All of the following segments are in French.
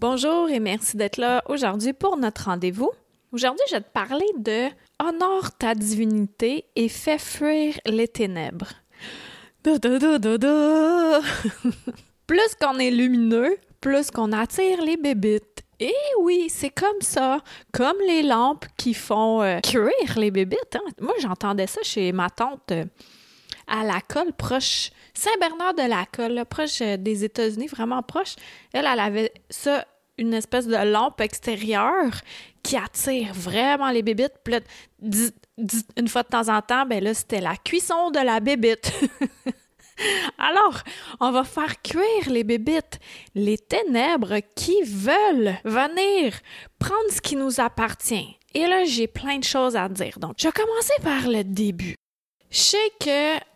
Bonjour et merci d'être là aujourd'hui pour notre rendez-vous. Aujourd'hui, je vais te parler de Honore ta divinité et fais fuir les ténèbres. Plus qu'on est lumineux, plus qu'on attire les bébites. Et oui, c'est comme ça, comme les lampes qui font euh, cuire les bébites. hein. Moi, j'entendais ça chez ma tante euh, à la colle proche Saint-Bernard de la colle, proche euh, des États-Unis, vraiment proche. Elle, elle avait ça, une espèce de lampe extérieure qui attire vraiment les bébites. Une fois de temps en temps, ben là, c'était la cuisson de la bébite. Alors, on va faire cuire les bébites, les ténèbres qui veulent venir prendre ce qui nous appartient. Et là, j'ai plein de choses à dire. Donc, je vais commencer par le début. Je sais que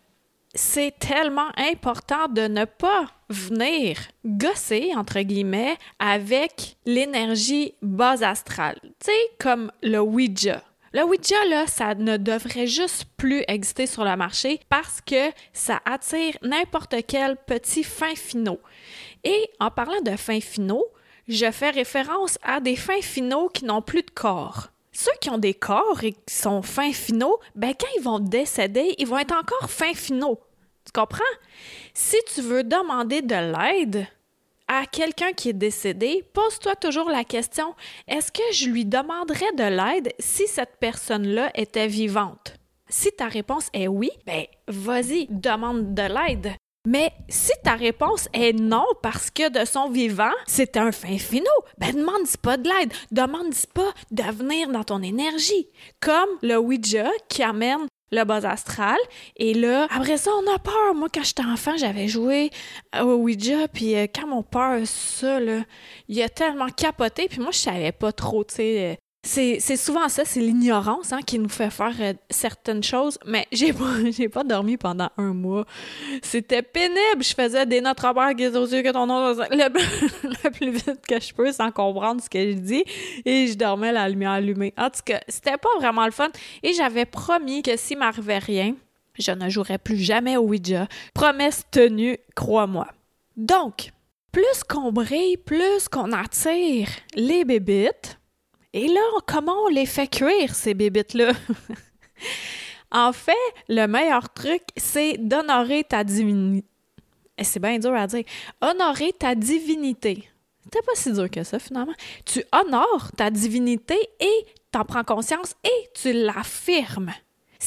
c'est tellement important de ne pas venir gosser, entre guillemets, avec l'énergie base astrale. Tu sais, comme le Ouija. Le Ouija, là, ça ne devrait juste plus exister sur le marché parce que ça attire n'importe quel petit fin finaux. Et en parlant de fins finaux, je fais référence à des fins finaux qui n'ont plus de corps. Ceux qui ont des corps et qui sont fins finaux, ben quand ils vont décéder, ils vont être encore fins finaux. Tu comprends? Si tu veux demander de l'aide à quelqu'un qui est décédé, pose-toi toujours la question est-ce que je lui demanderais de l'aide si cette personne-là était vivante? Si ta réponse est oui, ben vas-y, demande de l'aide. Mais si ta réponse est non parce que de son vivant, c'est un fin finaux, ben demande pas de l'aide, demande pas de venir dans ton énergie. Comme le Ouija qui amène le bas astral. Et là, après ça, on a peur. Moi, quand j'étais enfant, j'avais joué au Ouija, puis euh, quand mon père, ça, là, il a tellement capoté, puis moi, je savais pas trop, tu sais. euh, c'est, souvent ça, c'est l'ignorance hein, qui nous fait faire euh, certaines choses, mais j'ai pas, pas dormi pendant un mois. C'était pénible. Je faisais des notre Père qui aux yeux que ton nom le, le plus vite que je peux sans comprendre ce que je dis et je dormais la lumière allumée. En tout cas, c'était pas vraiment le fun et j'avais promis que s'il m'arrivait rien, je ne jouerais plus jamais au Ouija. Promesse tenue, crois-moi. Donc, plus qu'on brille, plus qu'on attire les bébites. Et là, comment on les fait cuire, ces bébites-là? en fait, le meilleur truc, c'est d'honorer ta divinité. C'est bien dur à dire. Honorer ta divinité. C'était pas si dur que ça, finalement. Tu honores ta divinité et t'en prends conscience et tu l'affirmes.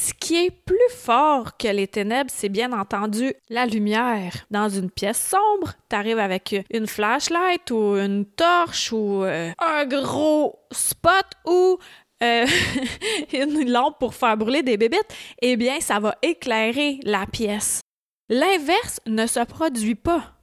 Ce qui est plus fort que les ténèbres, c'est bien entendu la lumière. Dans une pièce sombre, t'arrives avec une flashlight ou une torche ou euh, un gros spot ou euh, une lampe pour faire brûler des bébites, eh bien, ça va éclairer la pièce. L'inverse ne se produit pas.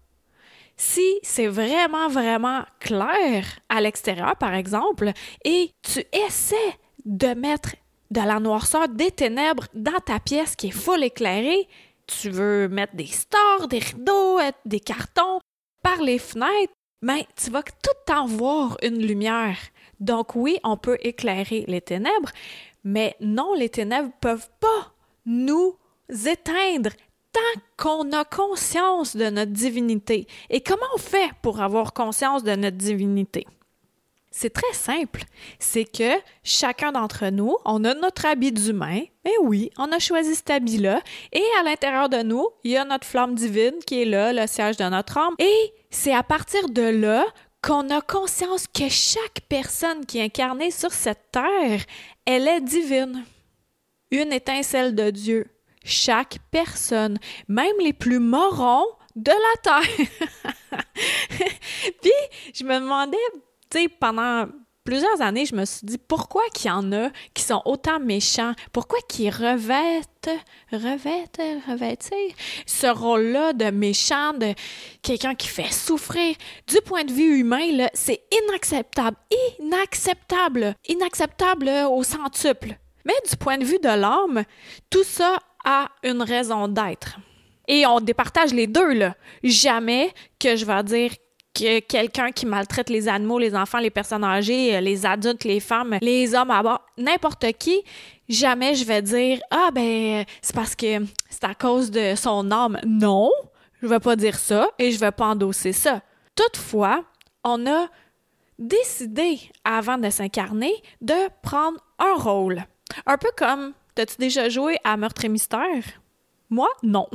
Si c'est vraiment, vraiment clair à l'extérieur, par exemple, et tu essaies de mettre de la noirceur, des ténèbres dans ta pièce qui est full éclairée, tu veux mettre des stores, des rideaux, euh, des cartons par les fenêtres, mais tu vas tout temps voir une lumière. Donc oui, on peut éclairer les ténèbres, mais non, les ténèbres peuvent pas nous éteindre tant qu'on a conscience de notre divinité. Et comment on fait pour avoir conscience de notre divinité? C'est très simple. C'est que chacun d'entre nous, on a notre habit d'humain. Et oui, on a choisi cet habit-là. Et à l'intérieur de nous, il y a notre flamme divine qui est là, le siège de notre âme. Et c'est à partir de là qu'on a conscience que chaque personne qui est incarnée sur cette terre, elle est divine. Une étincelle de Dieu. Chaque personne, même les plus morons de la terre. Puis, je me demandais pendant plusieurs années, je me suis dit pourquoi qu'il y en a qui sont autant méchants, pourquoi qu'ils revêtent, revêtent, revêtent ce rôle-là de méchant, de quelqu'un qui fait souffrir? Du point de vue humain, c'est inacceptable, inacceptable, inacceptable au centuple. Mais du point de vue de l'homme, tout ça a une raison d'être. Et on départage les deux, là. Jamais que je vais dire que quelqu'un qui maltraite les animaux, les enfants, les personnes âgées, les adultes, les femmes, les hommes à bord, n'importe qui, jamais je vais dire Ah, ben, c'est parce que c'est à cause de son âme. Non, je vais pas dire ça et je vais pas endosser ça. Toutefois, on a décidé, avant de s'incarner, de prendre un rôle. Un peu comme, t'as-tu déjà joué à Meurtre et Mystère? Moi, non.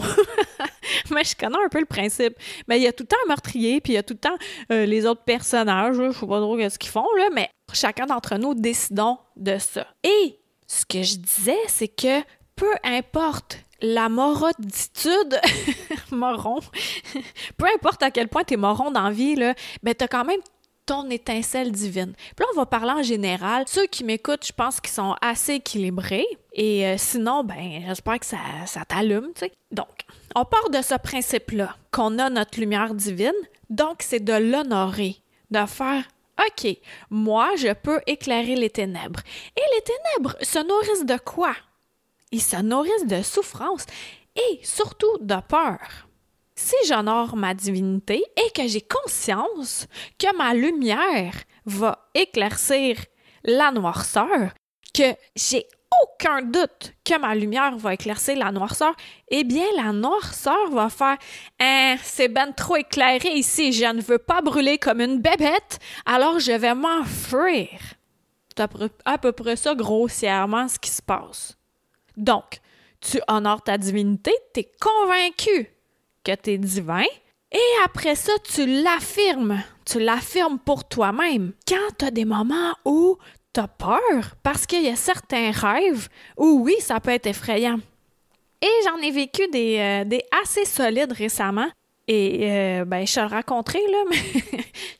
mais je connais un peu le principe. Mais il y a tout le temps un meurtrier, puis il y a tout le temps euh, les autres personnages. Je sais pas trop ce qu'ils font, mais chacun d'entre nous décidons de ça. Et ce que je disais, c'est que peu importe la moroditude, moron, peu importe à quel point tu es moron dans la vie, là, ben t'as quand même étincelle divine. Puis là, on va parler en général. Ceux qui m'écoutent, je pense qu'ils sont assez équilibrés. Et euh, sinon, ben, j'espère que ça, ça t'allume, tu sais. Donc, on part de ce principe-là, qu'on a notre lumière divine. Donc, c'est de l'honorer, de faire OK, moi, je peux éclairer les ténèbres. Et les ténèbres se nourrissent de quoi? Ils se nourrissent de souffrance et surtout de peur si j'honore ma divinité et que j'ai conscience que ma lumière va éclaircir la noirceur, que j'ai aucun doute que ma lumière va éclaircir la noirceur, eh bien, la noirceur va faire hein, c'est ben trop éclairé ici, je ne veux pas brûler comme une bébête, alors je vais m'enfuir. C'est à peu près ça grossièrement ce qui se passe. Donc, tu honores ta divinité, tu es convaincu que tu es divin. Et après ça, tu l'affirmes. Tu l'affirmes pour toi-même. Quand tu as des moments où tu as peur, parce qu'il y a certains rêves où oui, ça peut être effrayant. Et j'en ai vécu des, euh, des, assez solides récemment. Et euh, ben, je te le raconterai, là, mais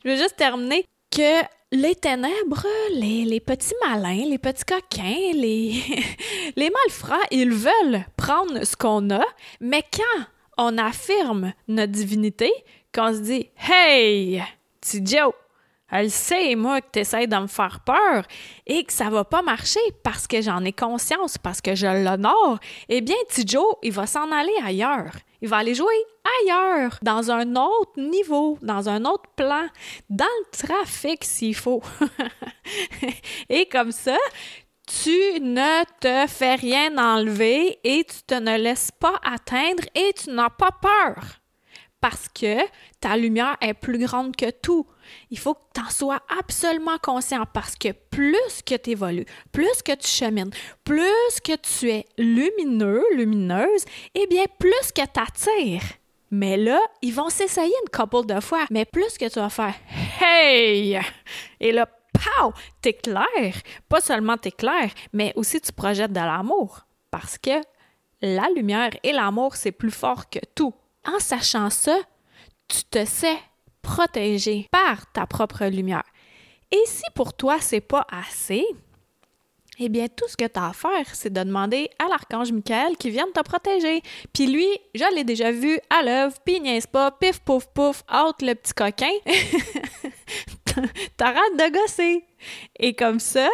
je veux juste terminer que les ténèbres, les, petits malins, les petits coquins, les, les malfrats, ils veulent prendre ce qu'on a, mais quand on affirme notre divinité, qu'on se dit Hey, petit Joe, elle sait, moi, que tu essaies de me faire peur et que ça va pas marcher parce que j'en ai conscience, parce que je l'honore, eh bien, petit Joe, il va s'en aller ailleurs. Il va aller jouer ailleurs, dans un autre niveau, dans un autre plan, dans le trafic s'il faut. et comme ça, tu ne te fais rien enlever et tu te ne laisses pas atteindre et tu n'as pas peur parce que ta lumière est plus grande que tout. Il faut que tu en sois absolument conscient parce que plus que tu évolues, plus que tu chemines, plus que tu es lumineux, lumineuse, eh bien plus que tu attires. Mais là, ils vont s'essayer une couple de fois. Mais plus que tu vas faire Hey! Et là, pow, clair. Pas seulement clair, mais aussi tu projettes de l'amour. Parce que la lumière et l'amour, c'est plus fort que tout. En sachant ça, tu te sais protégé par ta propre lumière. Et si pour toi, c'est pas assez, eh bien, tout ce que tu as à faire, c'est de demander à l'archange Michael qui vienne te protéger. Puis lui, je l'ai déjà vu à l'œuvre, puis il niaise pas, pif, pouf, pouf, out le petit coquin. t'arrêtes de gosser. Et comme ça,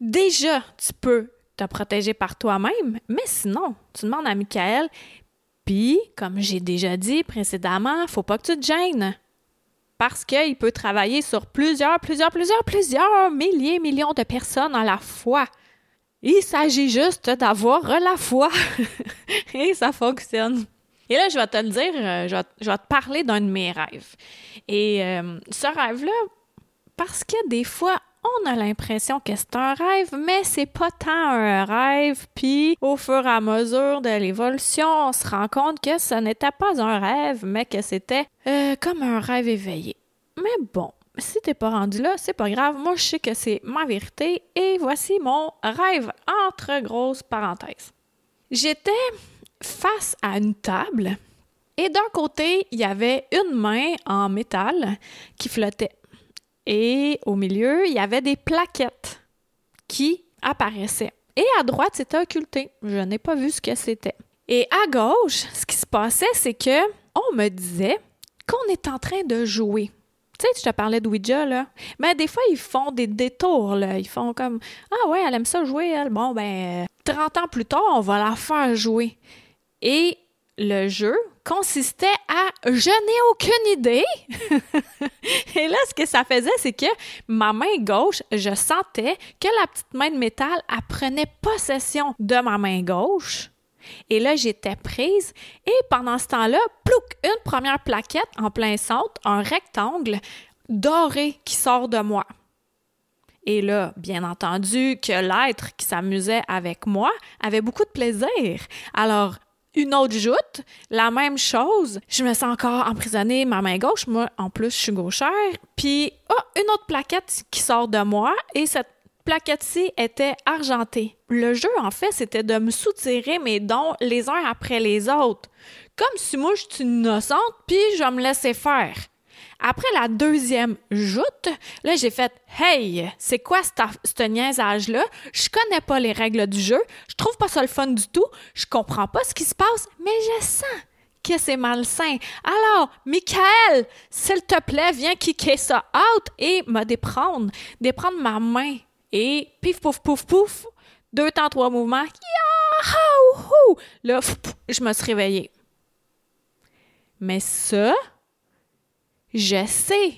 déjà, tu peux te protéger par toi-même, mais sinon, tu demandes à Michael. Puis, comme j'ai déjà dit précédemment, faut pas que tu te gênes. Parce qu'il peut travailler sur plusieurs, plusieurs, plusieurs, plusieurs milliers, millions de personnes à la fois. Il s'agit juste d'avoir la foi. Et ça fonctionne. Et là, je vais te le dire, euh, je vais, te parler d'un de mes rêves. Et euh, ce rêve-là, parce que des fois, on a l'impression que c'est un rêve, mais c'est pas tant un rêve. Puis, au fur et à mesure de l'évolution, on se rend compte que ce n'était pas un rêve, mais que c'était euh, comme un rêve éveillé. Mais bon, si t'es pas rendu là, c'est pas grave. Moi, je sais que c'est ma vérité. Et voici mon rêve entre grosses parenthèses. J'étais face à une table et d'un côté, il y avait une main en métal qui flottait et au milieu, il y avait des plaquettes qui apparaissaient. Et à droite, c'était occulté. Je n'ai pas vu ce que c'était. Et à gauche, ce qui se passait, c'est que on me disait qu'on est en train de jouer. Tu sais, je te parlais de Ouija, là. Mais des fois, ils font des détours, là. Ils font comme Ah ouais, elle aime ça jouer, elle. Bon, ben, 30 ans plus tard, on va la faire jouer. Et le jeu consistait à je n'ai aucune idée. et là, ce que ça faisait, c'est que ma main gauche, je sentais que la petite main de métal apprenait possession de ma main gauche. Et là, j'étais prise. Et pendant ce temps-là, plouc, une première plaquette en plein centre, un rectangle doré qui sort de moi. Et là, bien entendu, que l'être qui s'amusait avec moi avait beaucoup de plaisir. Alors, une autre joute, la même chose. Je me sens encore emprisonnée, ma main gauche. Moi, en plus, je suis gauchère. Puis, oh, une autre plaquette qui sort de moi. Et cette plaquette-ci était argentée. Le jeu, en fait, c'était de me soutirer mes dons les uns après les autres. Comme si moi, je suis innocente, puis je me laissais faire. Après la deuxième joute, là, j'ai fait Hey, c'est quoi ce niaisage-là? Je connais pas les règles du jeu, je trouve pas ça le fun du tout, je comprends pas ce qui se passe, mais je sens que c'est malsain. Alors, Michael, s'il te plaît, viens kicker ça out et me déprendre, déprendre ma main. Et pif, pouf, pouf, pouf, deux temps, trois mouvements, Yahoo! Là, je me suis réveillée. Mais ça, je sais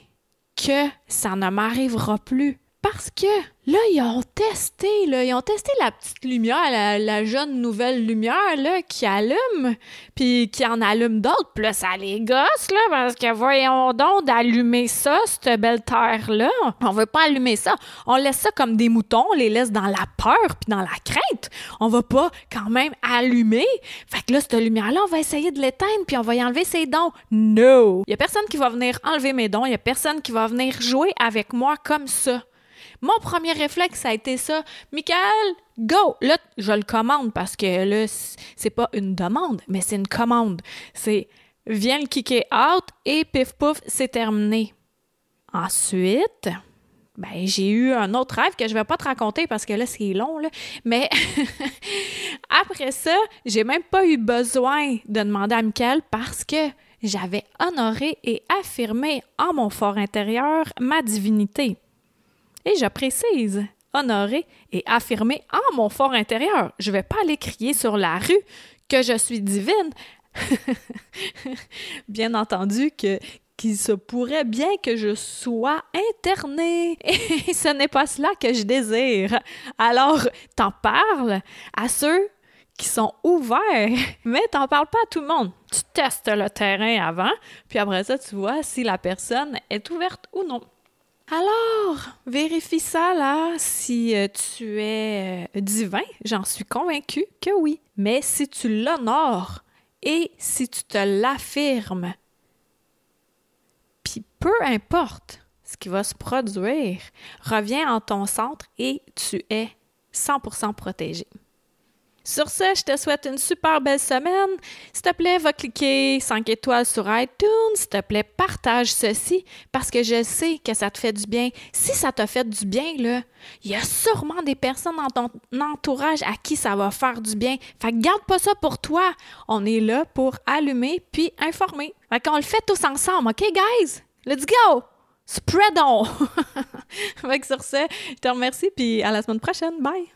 que ça ne m'arrivera plus. Parce que là, ils ont testé, là, ils ont testé la petite lumière, la, jeune nouvelle lumière là, qui allume, puis qui en allume d'autres. Puis là, ça les gosse, là, parce que voyons donc d'allumer ça, cette belle terre-là. On veut pas allumer ça. On laisse ça comme des moutons, on les laisse dans la peur puis dans la crainte. On va pas quand même allumer. Fait que là, cette lumière-là, on va essayer de l'éteindre puis on va y enlever ses dons. No! Il y a personne qui va venir enlever mes dons, il y a personne qui va venir jouer avec moi comme ça. Mon premier réflexe, ça a été ça. Michael, go! Là, je le commande parce que là, c'est pas une demande, mais c'est une commande. C'est viens le kicker out et pif pouf, c'est terminé. Ensuite, ben, j'ai eu un autre rêve que je vais pas te raconter parce que là, c'est long, là. Mais après ça, j'ai même pas eu besoin de demander à Michael parce que j'avais honoré et affirmé en mon fort intérieur ma divinité. Et je précise, honorer et affirmer en mon fort intérieur. Je ne vais pas aller crier sur la rue que je suis divine. bien entendu que qu'il se pourrait bien que je sois internée. Et ce n'est pas cela que je désire. Alors, t'en parles à ceux qui sont ouverts, mais t'en parles pas à tout le monde. Tu testes le terrain avant, puis après ça, tu vois si la personne est ouverte ou non. Alors, vérifie ça là si euh, tu es euh, divin. J'en suis convaincue que oui. Mais si tu l'honores et si tu te l'affirmes, puis peu importe ce qui va se produire, reviens en ton centre et tu es 100% protégé. Sur ce, je te souhaite une super belle semaine. S'il te plaît, va cliquer 5 étoiles sur iTunes. S'il te plaît, partage ceci parce que je sais que ça te fait du bien. Si ça t'a fait du bien, là, il y a sûrement des personnes dans ton entourage à qui ça va faire du bien. Fait que garde pas ça pour toi. On est là pour allumer puis informer. Fait qu'on le fait tous ensemble, OK, guys? Let's go! Spread on! fait que sur ce, je te remercie puis à la semaine prochaine. Bye!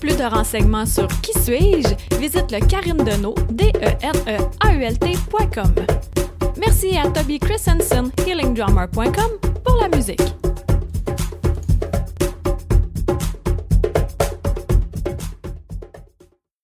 plus de renseignements sur Qui suis-je, visite le Karine Deneau, d e n e a u l Merci à Toby Christensen, healingdrummer.com, pour la musique.